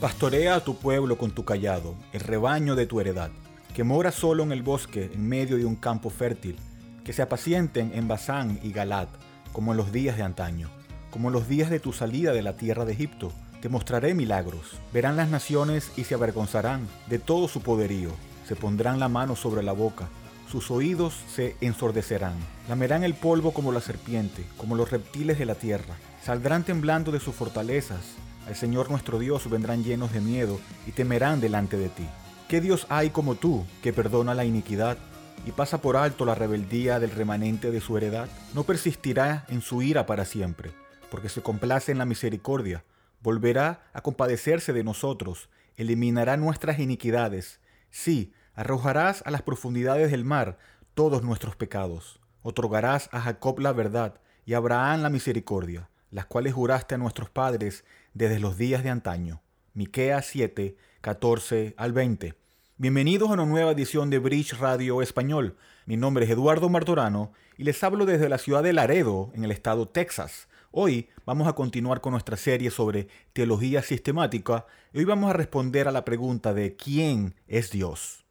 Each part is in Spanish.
Pastorea a tu pueblo con tu callado, el rebaño de tu heredad, que mora solo en el bosque, en medio de un campo fértil, que se apacienten en Basán y Galat, como en los días de antaño, como en los días de tu salida de la tierra de Egipto. Te mostraré milagros. Verán las naciones y se avergonzarán de todo su poderío. Se pondrán la mano sobre la boca. Sus oídos se ensordecerán. Lamerán el polvo como la serpiente, como los reptiles de la tierra. Saldrán temblando de sus fortalezas al Señor nuestro Dios vendrán llenos de miedo y temerán delante de ti. ¿Qué Dios hay como tú que perdona la iniquidad y pasa por alto la rebeldía del remanente de su heredad? No persistirá en su ira para siempre, porque se complace en la misericordia. Volverá a compadecerse de nosotros, eliminará nuestras iniquidades. Sí, arrojarás a las profundidades del mar todos nuestros pecados. Otorgarás a Jacob la verdad y a Abraham la misericordia las cuales juraste a nuestros padres desde los días de antaño. Miqueas 7, 14 al 20. Bienvenidos a una nueva edición de Bridge Radio Español. Mi nombre es Eduardo Martorano y les hablo desde la ciudad de Laredo, en el estado Texas. Hoy vamos a continuar con nuestra serie sobre teología sistemática y hoy vamos a responder a la pregunta de ¿quién es Dios?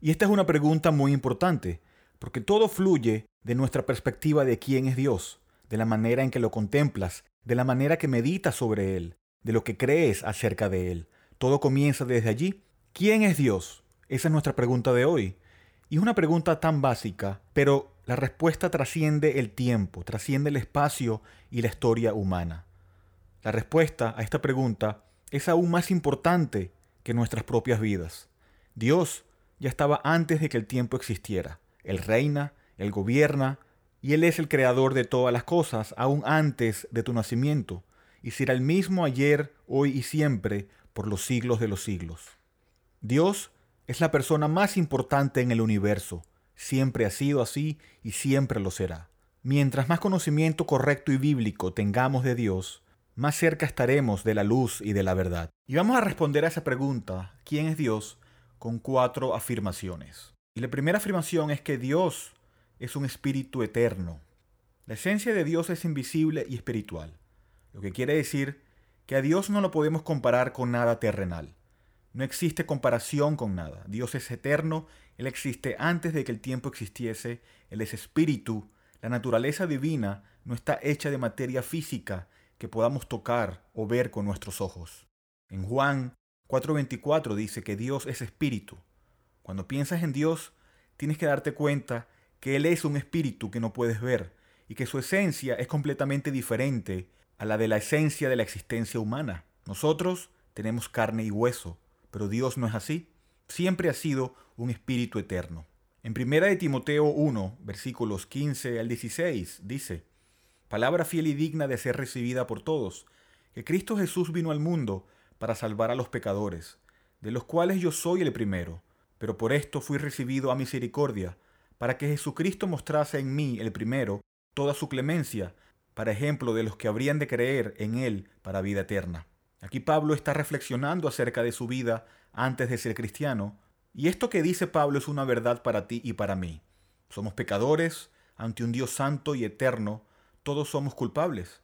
Y esta es una pregunta muy importante, porque todo fluye de nuestra perspectiva de quién es Dios de la manera en que lo contemplas, de la manera que meditas sobre Él, de lo que crees acerca de Él. Todo comienza desde allí. ¿Quién es Dios? Esa es nuestra pregunta de hoy. Y es una pregunta tan básica, pero la respuesta trasciende el tiempo, trasciende el espacio y la historia humana. La respuesta a esta pregunta es aún más importante que nuestras propias vidas. Dios ya estaba antes de que el tiempo existiera. Él reina, Él gobierna, y Él es el creador de todas las cosas, aún antes de tu nacimiento, y será el mismo ayer, hoy y siempre, por los siglos de los siglos. Dios es la persona más importante en el universo, siempre ha sido así y siempre lo será. Mientras más conocimiento correcto y bíblico tengamos de Dios, más cerca estaremos de la luz y de la verdad. Y vamos a responder a esa pregunta, ¿quién es Dios?, con cuatro afirmaciones. Y la primera afirmación es que Dios es un espíritu eterno. La esencia de Dios es invisible y espiritual, lo que quiere decir que a Dios no lo podemos comparar con nada terrenal. No existe comparación con nada. Dios es eterno, Él existe antes de que el tiempo existiese, Él es espíritu, la naturaleza divina no está hecha de materia física que podamos tocar o ver con nuestros ojos. En Juan 4:24 dice que Dios es espíritu. Cuando piensas en Dios, tienes que darte cuenta que Él es un espíritu que no puedes ver y que su esencia es completamente diferente a la de la esencia de la existencia humana. Nosotros tenemos carne y hueso, pero Dios no es así. Siempre ha sido un espíritu eterno. En primera de Timoteo 1, versículos 15 al 16, dice, Palabra fiel y digna de ser recibida por todos, que Cristo Jesús vino al mundo para salvar a los pecadores, de los cuales yo soy el primero, pero por esto fui recibido a misericordia, para que Jesucristo mostrase en mí, el primero, toda su clemencia, para ejemplo de los que habrían de creer en Él para vida eterna. Aquí Pablo está reflexionando acerca de su vida antes de ser cristiano, y esto que dice Pablo es una verdad para ti y para mí. Somos pecadores ante un Dios santo y eterno, todos somos culpables.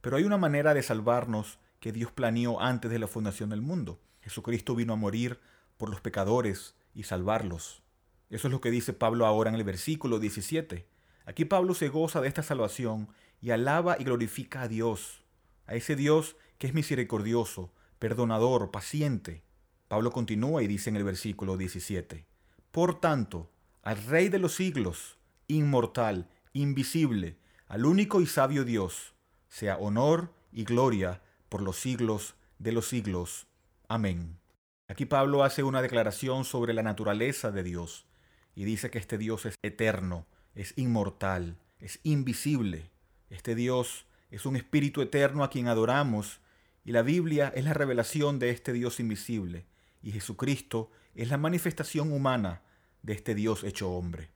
Pero hay una manera de salvarnos que Dios planeó antes de la fundación del mundo. Jesucristo vino a morir por los pecadores y salvarlos. Eso es lo que dice Pablo ahora en el versículo 17. Aquí Pablo se goza de esta salvación y alaba y glorifica a Dios, a ese Dios que es misericordioso, perdonador, paciente. Pablo continúa y dice en el versículo 17, Por tanto, al Rey de los siglos, inmortal, invisible, al único y sabio Dios, sea honor y gloria por los siglos de los siglos. Amén. Aquí Pablo hace una declaración sobre la naturaleza de Dios y dice que este Dios es eterno, es inmortal, es invisible. Este Dios es un espíritu eterno a quien adoramos y la Biblia es la revelación de este Dios invisible y Jesucristo es la manifestación humana de este Dios hecho hombre.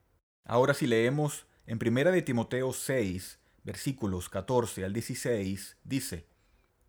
Ahora si leemos en 1 de Timoteo 6, versículos 14 al 16, dice,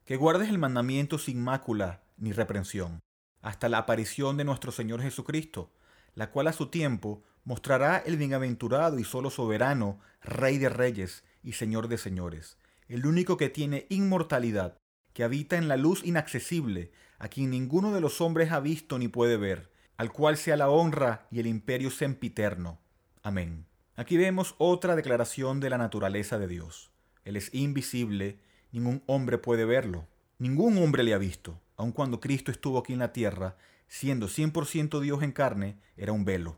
que guardes el mandamiento sin mácula ni reprensión, hasta la aparición de nuestro Señor Jesucristo, la cual a su tiempo mostrará el bienaventurado y solo soberano, Rey de reyes y Señor de señores, el único que tiene inmortalidad que habita en la luz inaccesible, a quien ninguno de los hombres ha visto ni puede ver, al cual sea la honra y el imperio sempiterno. Amén. Aquí vemos otra declaración de la naturaleza de Dios. Él es invisible, ningún hombre puede verlo, ningún hombre le ha visto, aun cuando Cristo estuvo aquí en la tierra, siendo 100% Dios en carne, era un velo.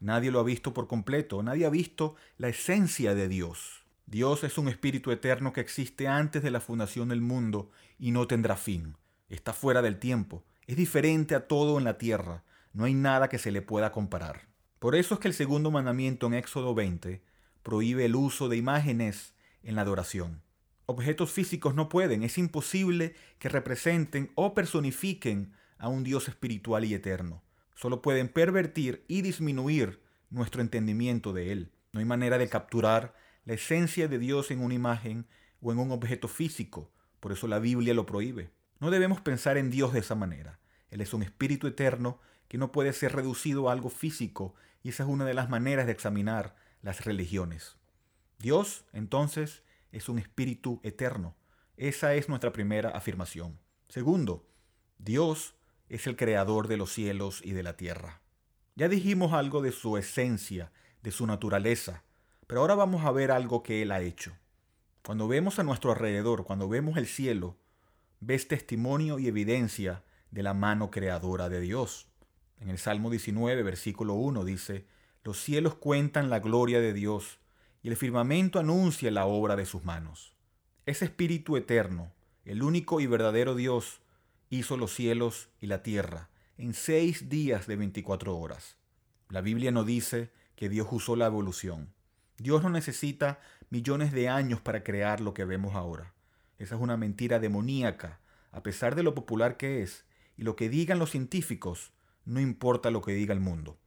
Nadie lo ha visto por completo, nadie ha visto la esencia de Dios. Dios es un espíritu eterno que existe antes de la fundación del mundo y no tendrá fin. Está fuera del tiempo, es diferente a todo en la tierra, no hay nada que se le pueda comparar. Por eso es que el segundo mandamiento en Éxodo 20 prohíbe el uso de imágenes en la adoración. Objetos físicos no pueden, es imposible que representen o personifiquen a un Dios espiritual y eterno. Solo pueden pervertir y disminuir nuestro entendimiento de Él. No hay manera de capturar la esencia de Dios en una imagen o en un objeto físico. Por eso la Biblia lo prohíbe. No debemos pensar en Dios de esa manera. Él es un espíritu eterno que no puede ser reducido a algo físico y esa es una de las maneras de examinar las religiones. Dios, entonces, es un espíritu eterno. Esa es nuestra primera afirmación. Segundo, Dios es el creador de los cielos y de la tierra. Ya dijimos algo de su esencia, de su naturaleza, pero ahora vamos a ver algo que Él ha hecho. Cuando vemos a nuestro alrededor, cuando vemos el cielo, ves testimonio y evidencia de la mano creadora de Dios. En el Salmo 19, versículo 1 dice, Los cielos cuentan la gloria de Dios y el firmamento anuncia la obra de sus manos. Ese Espíritu eterno, el único y verdadero Dios, hizo los cielos y la tierra en seis días de 24 horas. La Biblia no dice que Dios usó la evolución. Dios no necesita millones de años para crear lo que vemos ahora. Esa es una mentira demoníaca, a pesar de lo popular que es, y lo que digan los científicos, no importa lo que diga el mundo.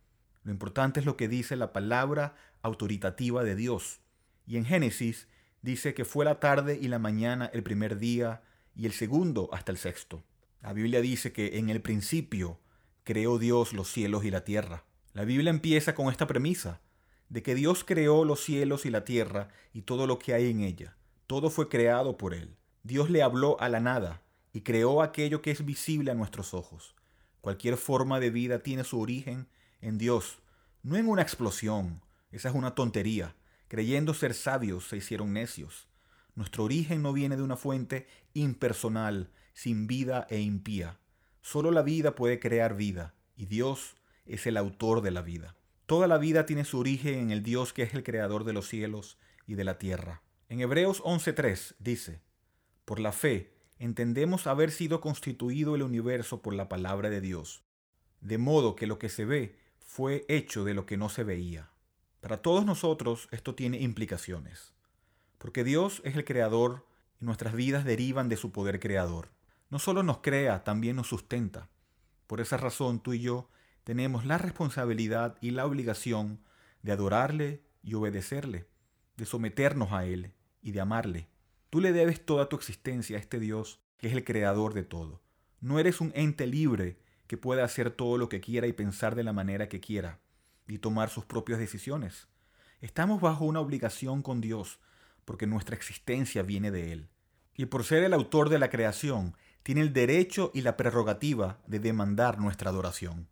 Lo importante es lo que dice la palabra autoritativa de Dios. Y en Génesis dice que fue la tarde y la mañana el primer día y el segundo hasta el sexto. La Biblia dice que en el principio creó Dios los cielos y la tierra. La Biblia empieza con esta premisa, de que Dios creó los cielos y la tierra y todo lo que hay en ella. Todo fue creado por Él. Dios le habló a la nada y creó aquello que es visible a nuestros ojos. Cualquier forma de vida tiene su origen en Dios, no en una explosión. Esa es una tontería. Creyendo ser sabios se hicieron necios. Nuestro origen no viene de una fuente impersonal, sin vida e impía. Solo la vida puede crear vida, y Dios es el autor de la vida. Toda la vida tiene su origen en el Dios que es el creador de los cielos y de la tierra. En Hebreos 11.3 dice, Por la fe entendemos haber sido constituido el universo por la palabra de Dios, de modo que lo que se ve fue hecho de lo que no se veía. Para todos nosotros esto tiene implicaciones, porque Dios es el creador y nuestras vidas derivan de su poder creador. No solo nos crea, también nos sustenta. Por esa razón tú y yo tenemos la responsabilidad y la obligación de adorarle y obedecerle, de someternos a Él y de amarle. Tú le debes toda tu existencia a este Dios que es el creador de todo. No eres un ente libre que pueda hacer todo lo que quiera y pensar de la manera que quiera y tomar sus propias decisiones. Estamos bajo una obligación con Dios porque nuestra existencia viene de Él. Y por ser el autor de la creación, tiene el derecho y la prerrogativa de demandar nuestra adoración.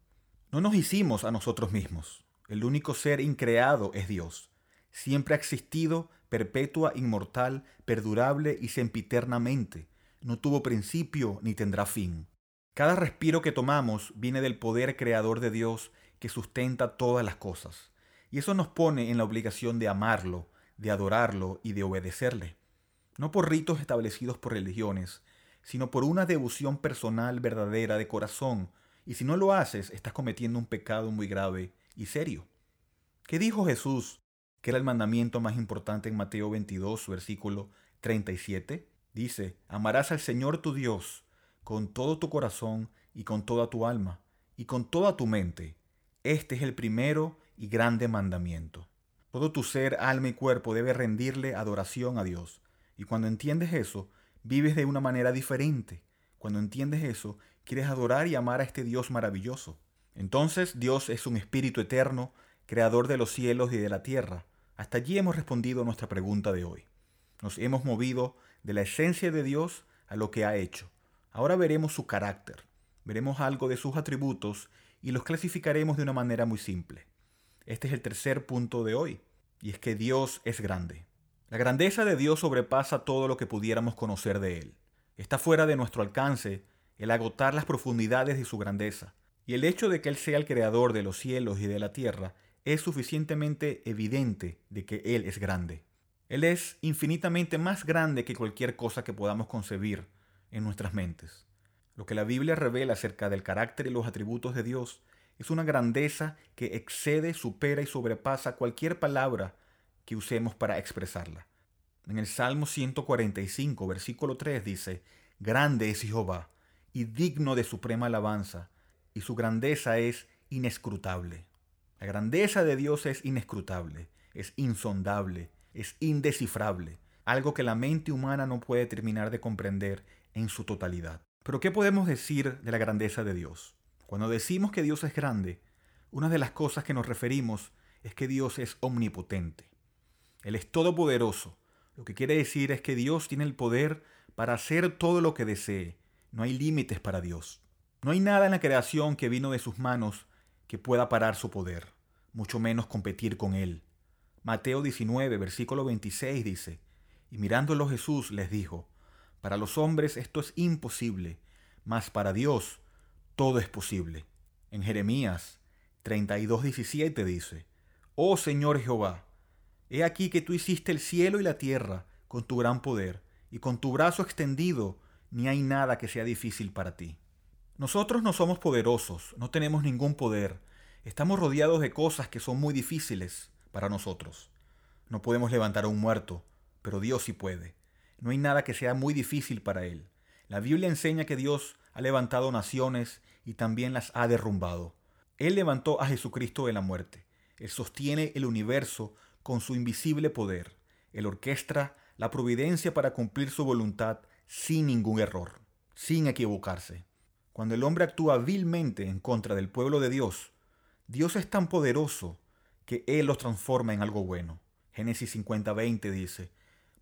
No nos hicimos a nosotros mismos. El único ser increado es Dios. Siempre ha existido perpetua, inmortal, perdurable y sempiternamente. No tuvo principio ni tendrá fin. Cada respiro que tomamos viene del poder creador de Dios que sustenta todas las cosas. Y eso nos pone en la obligación de amarlo, de adorarlo y de obedecerle. No por ritos establecidos por religiones, sino por una devoción personal verdadera de corazón. Y si no lo haces, estás cometiendo un pecado muy grave y serio. ¿Qué dijo Jesús que era el mandamiento más importante en Mateo 22, versículo 37, dice, amarás al Señor tu Dios con todo tu corazón y con toda tu alma y con toda tu mente. Este es el primero y grande mandamiento. Todo tu ser, alma y cuerpo debe rendirle adoración a Dios. Y cuando entiendes eso, vives de una manera diferente. Cuando entiendes eso, quieres adorar y amar a este Dios maravilloso. Entonces Dios es un espíritu eterno creador de los cielos y de la tierra. Hasta allí hemos respondido a nuestra pregunta de hoy. Nos hemos movido de la esencia de Dios a lo que ha hecho. Ahora veremos su carácter, veremos algo de sus atributos y los clasificaremos de una manera muy simple. Este es el tercer punto de hoy, y es que Dios es grande. La grandeza de Dios sobrepasa todo lo que pudiéramos conocer de Él. Está fuera de nuestro alcance el agotar las profundidades de su grandeza, y el hecho de que Él sea el creador de los cielos y de la tierra es suficientemente evidente de que Él es grande. Él es infinitamente más grande que cualquier cosa que podamos concebir en nuestras mentes. Lo que la Biblia revela acerca del carácter y los atributos de Dios es una grandeza que excede, supera y sobrepasa cualquier palabra que usemos para expresarla. En el Salmo 145, versículo 3 dice, Grande es Jehová y digno de suprema alabanza, y su grandeza es inescrutable. La grandeza de Dios es inescrutable, es insondable, es indescifrable, algo que la mente humana no puede terminar de comprender en su totalidad. Pero ¿qué podemos decir de la grandeza de Dios? Cuando decimos que Dios es grande, una de las cosas que nos referimos es que Dios es omnipotente. Él es todopoderoso. Lo que quiere decir es que Dios tiene el poder para hacer todo lo que desee. No hay límites para Dios. No hay nada en la creación que vino de sus manos que pueda parar su poder, mucho menos competir con Él. Mateo 19, versículo 26 dice, y mirándolo Jesús les dijo, para los hombres esto es imposible, mas para Dios todo es posible. En Jeremías 32, 17 dice, Oh Señor Jehová, he aquí que tú hiciste el cielo y la tierra con tu gran poder, y con tu brazo extendido ni hay nada que sea difícil para ti. Nosotros no somos poderosos, no tenemos ningún poder, estamos rodeados de cosas que son muy difíciles, para nosotros. No podemos levantar a un muerto, pero Dios sí puede. No hay nada que sea muy difícil para Él. La Biblia enseña que Dios ha levantado naciones y también las ha derrumbado. Él levantó a Jesucristo de la muerte. Él sostiene el universo con su invisible poder. Él orquestra la providencia para cumplir su voluntad sin ningún error, sin equivocarse. Cuando el hombre actúa vilmente en contra del pueblo de Dios, Dios es tan poderoso que Él los transforma en algo bueno. Génesis 50:20 dice,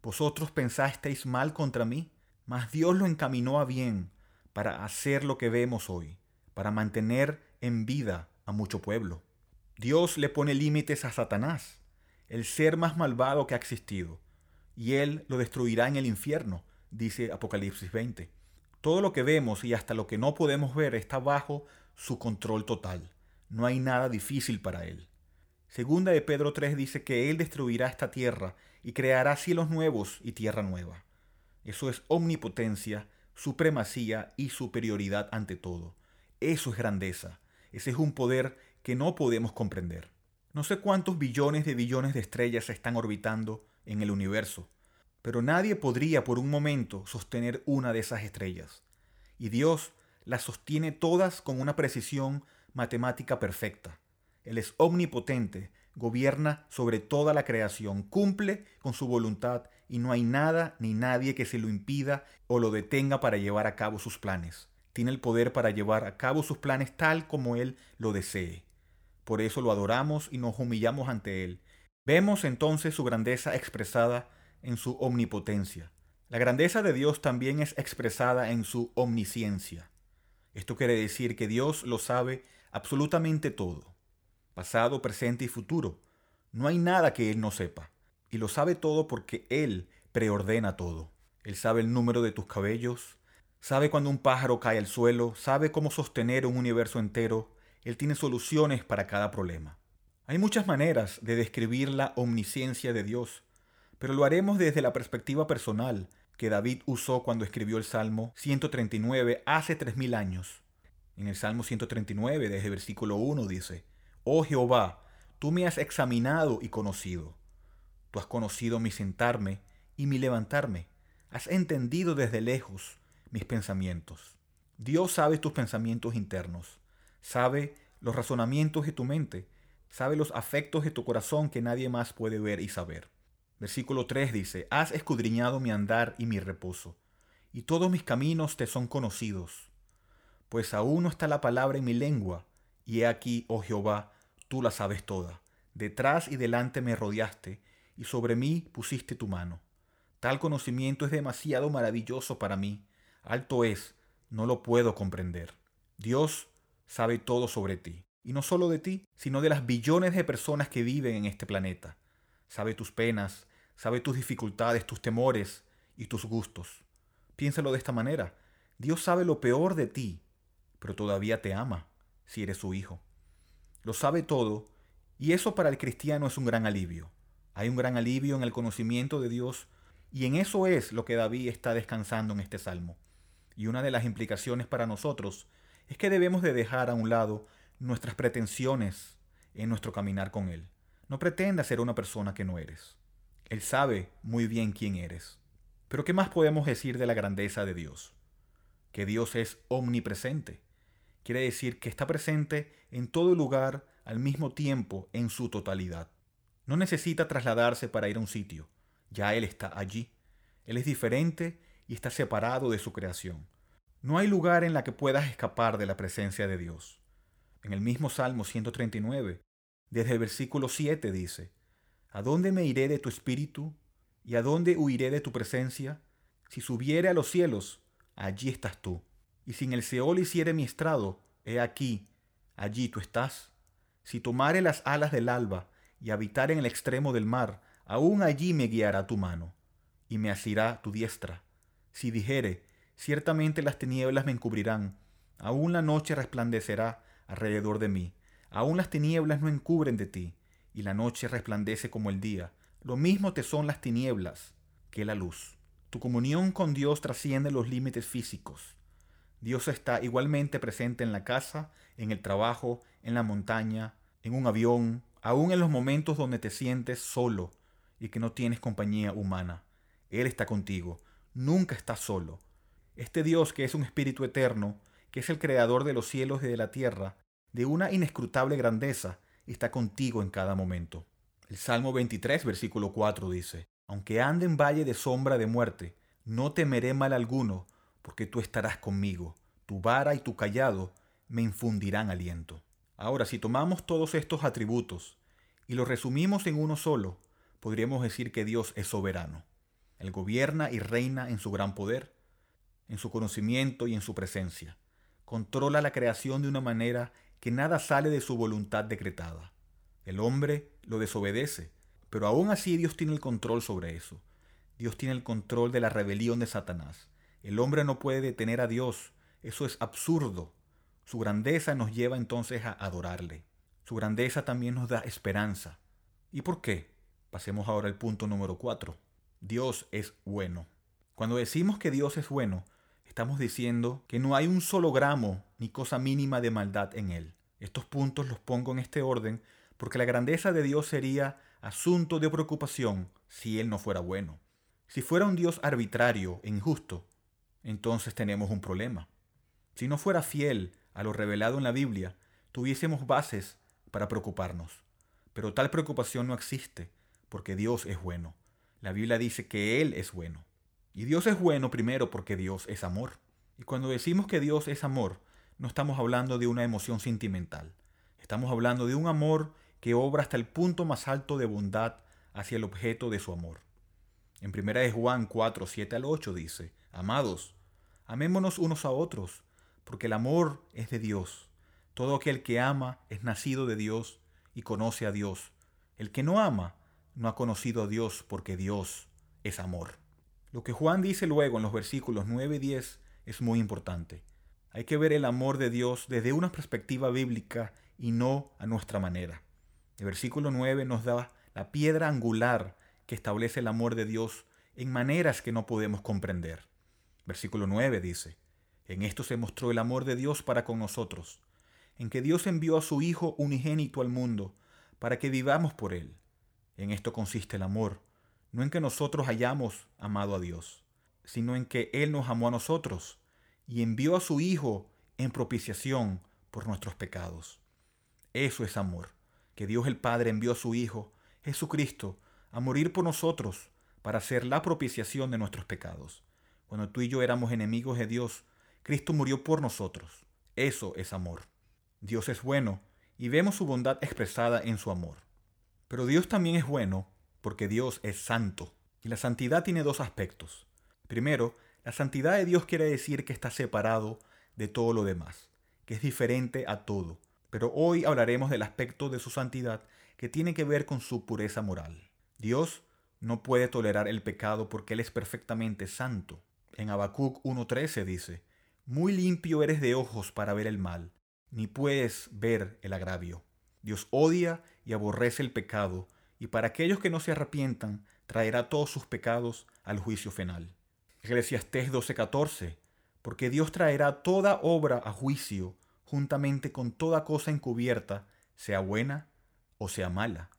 Vosotros pensasteis mal contra mí, mas Dios lo encaminó a bien para hacer lo que vemos hoy, para mantener en vida a mucho pueblo. Dios le pone límites a Satanás, el ser más malvado que ha existido, y Él lo destruirá en el infierno, dice Apocalipsis 20. Todo lo que vemos y hasta lo que no podemos ver está bajo su control total. No hay nada difícil para Él. Segunda de Pedro 3 dice que Él destruirá esta tierra y creará cielos nuevos y tierra nueva. Eso es omnipotencia, supremacía y superioridad ante todo. Eso es grandeza. Ese es un poder que no podemos comprender. No sé cuántos billones de billones de estrellas están orbitando en el universo, pero nadie podría por un momento sostener una de esas estrellas. Y Dios las sostiene todas con una precisión matemática perfecta. Él es omnipotente, gobierna sobre toda la creación, cumple con su voluntad y no hay nada ni nadie que se lo impida o lo detenga para llevar a cabo sus planes. Tiene el poder para llevar a cabo sus planes tal como Él lo desee. Por eso lo adoramos y nos humillamos ante Él. Vemos entonces su grandeza expresada en su omnipotencia. La grandeza de Dios también es expresada en su omnisciencia. Esto quiere decir que Dios lo sabe absolutamente todo pasado, presente y futuro. No hay nada que Él no sepa. Y lo sabe todo porque Él preordena todo. Él sabe el número de tus cabellos, sabe cuando un pájaro cae al suelo, sabe cómo sostener un universo entero. Él tiene soluciones para cada problema. Hay muchas maneras de describir la omnisciencia de Dios, pero lo haremos desde la perspectiva personal que David usó cuando escribió el Salmo 139 hace tres mil años. En el Salmo 139, desde versículo 1, dice, Oh Jehová, tú me has examinado y conocido. Tú has conocido mi sentarme y mi levantarme. Has entendido desde lejos mis pensamientos. Dios sabe tus pensamientos internos, sabe los razonamientos de tu mente, sabe los afectos de tu corazón que nadie más puede ver y saber. Versículo 3 dice, Has escudriñado mi andar y mi reposo, y todos mis caminos te son conocidos. Pues aún no está la palabra en mi lengua, y he aquí, oh Jehová, tú la sabes toda. Detrás y delante me rodeaste, y sobre mí pusiste tu mano. Tal conocimiento es demasiado maravilloso para mí, Alto es, no lo puedo comprender. Dios sabe todo sobre ti. Y no solo de ti, sino de las billones de personas que viven en este planeta. Sabe tus penas, sabe tus dificultades, tus temores y tus gustos. Piénsalo de esta manera. Dios sabe lo peor de ti, pero todavía te ama si eres su hijo. Lo sabe todo y eso para el cristiano es un gran alivio. Hay un gran alivio en el conocimiento de Dios y en eso es lo que David está descansando en este salmo. Y una de las implicaciones para nosotros es que debemos de dejar a un lado nuestras pretensiones en nuestro caminar con Él. No pretenda ser una persona que no eres. Él sabe muy bien quién eres. Pero ¿qué más podemos decir de la grandeza de Dios? Que Dios es omnipresente. Quiere decir que está presente en todo lugar al mismo tiempo en su totalidad. No necesita trasladarse para ir a un sitio. Ya Él está allí. Él es diferente y está separado de su creación. No hay lugar en la que puedas escapar de la presencia de Dios. En el mismo Salmo 139, desde el versículo 7 dice, ¿A dónde me iré de tu espíritu? ¿Y a dónde huiré de tu presencia? Si subiere a los cielos, allí estás tú. Y si en el Seol hiciere mi estrado, he aquí, allí tú estás. Si tomare las alas del alba y habitar en el extremo del mar, aún allí me guiará tu mano, y me asirá tu diestra. Si dijere, ciertamente las tinieblas me encubrirán, aún la noche resplandecerá alrededor de mí, aún las tinieblas no encubren de ti, y la noche resplandece como el día, lo mismo te son las tinieblas que la luz. Tu comunión con Dios trasciende los límites físicos. Dios está igualmente presente en la casa, en el trabajo, en la montaña, en un avión, aún en los momentos donde te sientes solo y que no tienes compañía humana. Él está contigo, nunca estás solo. Este Dios que es un espíritu eterno, que es el creador de los cielos y de la tierra, de una inescrutable grandeza, está contigo en cada momento. El Salmo 23, versículo 4 dice, Aunque ande en valle de sombra de muerte, no temeré mal alguno, porque tú estarás conmigo. Tu vara y tu callado me infundirán aliento. Ahora, si tomamos todos estos atributos y los resumimos en uno solo, podríamos decir que Dios es soberano. Él gobierna y reina en su gran poder, en su conocimiento y en su presencia. Controla la creación de una manera que nada sale de su voluntad decretada. El hombre lo desobedece, pero aún así Dios tiene el control sobre eso. Dios tiene el control de la rebelión de Satanás. El hombre no puede detener a Dios. Eso es absurdo. Su grandeza nos lleva entonces a adorarle. Su grandeza también nos da esperanza. ¿Y por qué? Pasemos ahora al punto número 4. Dios es bueno. Cuando decimos que Dios es bueno, estamos diciendo que no hay un solo gramo ni cosa mínima de maldad en Él. Estos puntos los pongo en este orden porque la grandeza de Dios sería asunto de preocupación si Él no fuera bueno. Si fuera un Dios arbitrario e injusto, entonces tenemos un problema. Si no fuera fiel a lo revelado en la Biblia, tuviésemos bases para preocuparnos. Pero tal preocupación no existe, porque Dios es bueno. La Biblia dice que Él es bueno. Y Dios es bueno primero porque Dios es amor. Y cuando decimos que Dios es amor, no estamos hablando de una emoción sentimental. Estamos hablando de un amor que obra hasta el punto más alto de bondad hacia el objeto de su amor. En 1 de Juan 4, 7 al 8 dice, Amados, amémonos unos a otros, porque el amor es de Dios. Todo aquel que ama es nacido de Dios y conoce a Dios. El que no ama no ha conocido a Dios porque Dios es amor. Lo que Juan dice luego en los versículos 9 y 10 es muy importante. Hay que ver el amor de Dios desde una perspectiva bíblica y no a nuestra manera. El versículo 9 nos da la piedra angular que establece el amor de Dios en maneras que no podemos comprender. Versículo 9 dice, En esto se mostró el amor de Dios para con nosotros, en que Dios envió a su Hijo unigénito al mundo, para que vivamos por Él. En esto consiste el amor, no en que nosotros hayamos amado a Dios, sino en que Él nos amó a nosotros y envió a su Hijo en propiciación por nuestros pecados. Eso es amor que Dios el Padre envió a su Hijo, Jesucristo, a morir por nosotros para hacer la propiciación de nuestros pecados. Cuando tú y yo éramos enemigos de Dios, Cristo murió por nosotros. Eso es amor. Dios es bueno y vemos su bondad expresada en su amor. Pero Dios también es bueno porque Dios es santo. Y la santidad tiene dos aspectos. Primero, La santidad de Dios quiere decir que está separado de todo lo demás, que es diferente a todo. Pero hoy hablaremos del aspecto de su santidad que tiene que ver con su pureza moral. Dios no puede tolerar el pecado porque Él es perfectamente santo. En Habacuc 1.13 dice, Muy limpio eres de ojos para ver el mal, ni puedes ver el agravio. Dios odia y aborrece el pecado, y para aquellos que no se arrepientan, traerá todos sus pecados al juicio final. Eclesiastés 12:14, porque Dios traerá toda obra a juicio, juntamente con toda cosa encubierta, sea buena o sea mala.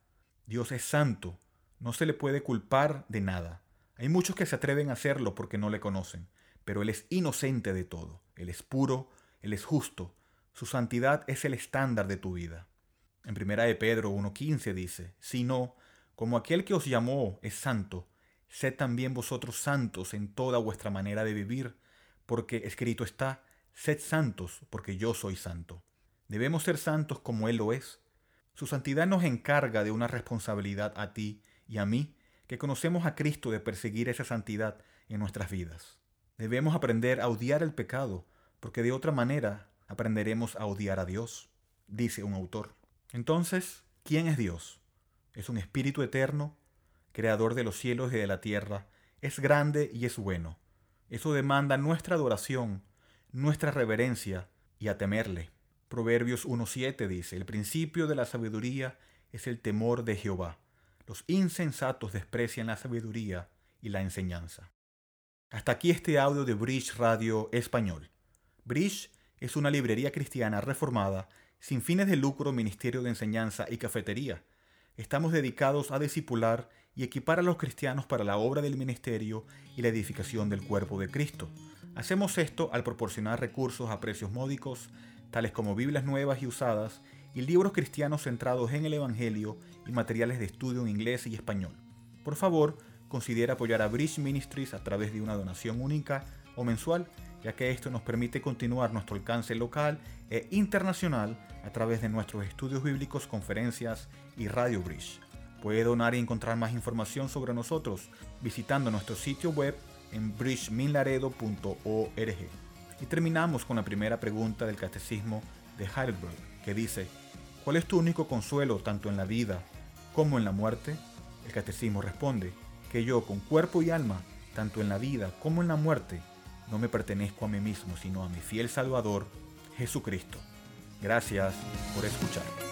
Dios es santo, no se le puede culpar de nada. Hay muchos que se atreven a hacerlo porque no le conocen, pero Él es inocente de todo. Él es puro, Él es justo. Su santidad es el estándar de tu vida. En primera de Pedro 1.15 dice, si no, como aquel que os llamó es santo, sed también vosotros santos en toda vuestra manera de vivir, porque escrito está, sed santos, porque yo soy santo. Debemos ser santos como Él lo es. Su santidad nos encarga de una responsabilidad a ti y a mí, que conocemos a Cristo de perseguir esa santidad en nuestras vidas. Debemos aprender a odiar el pecado, porque de otra manera aprenderemos a odiar a Dios, dice un autor. Entonces, ¿quién es Dios? Es un espíritu eterno, creador de los cielos y de la tierra, es grande y es bueno. Eso demanda nuestra adoración, nuestra reverencia y a temerle. Proverbios 1.7 dice, el principio de la sabiduría es el temor de Jehová los insensatos desprecian la sabiduría y la enseñanza. Hasta aquí este audio de Bridge Radio Español. Bridge es una librería cristiana reformada, sin fines de lucro, ministerio de enseñanza y cafetería. Estamos dedicados a discipular y equipar a los cristianos para la obra del ministerio y la edificación del cuerpo de Cristo. Hacemos esto al proporcionar recursos a precios módicos, tales como Biblias nuevas y usadas, y libros cristianos centrados en el Evangelio y materiales de estudio en inglés y español. Por favor, considera apoyar a Bridge Ministries a través de una donación única o mensual, ya que esto nos permite continuar nuestro alcance local e internacional a través de nuestros estudios bíblicos, conferencias y Radio Bridge. Puede donar y encontrar más información sobre nosotros visitando nuestro sitio web en bridgeminlaredo.org. Y terminamos con la primera pregunta del Catecismo de Heidelberg, que dice, ¿Cuál es tu único consuelo tanto en la vida como en la muerte? El catecismo responde que yo con cuerpo y alma, tanto en la vida como en la muerte, no me pertenezco a mí mismo, sino a mi fiel Salvador, Jesucristo. Gracias por escuchar.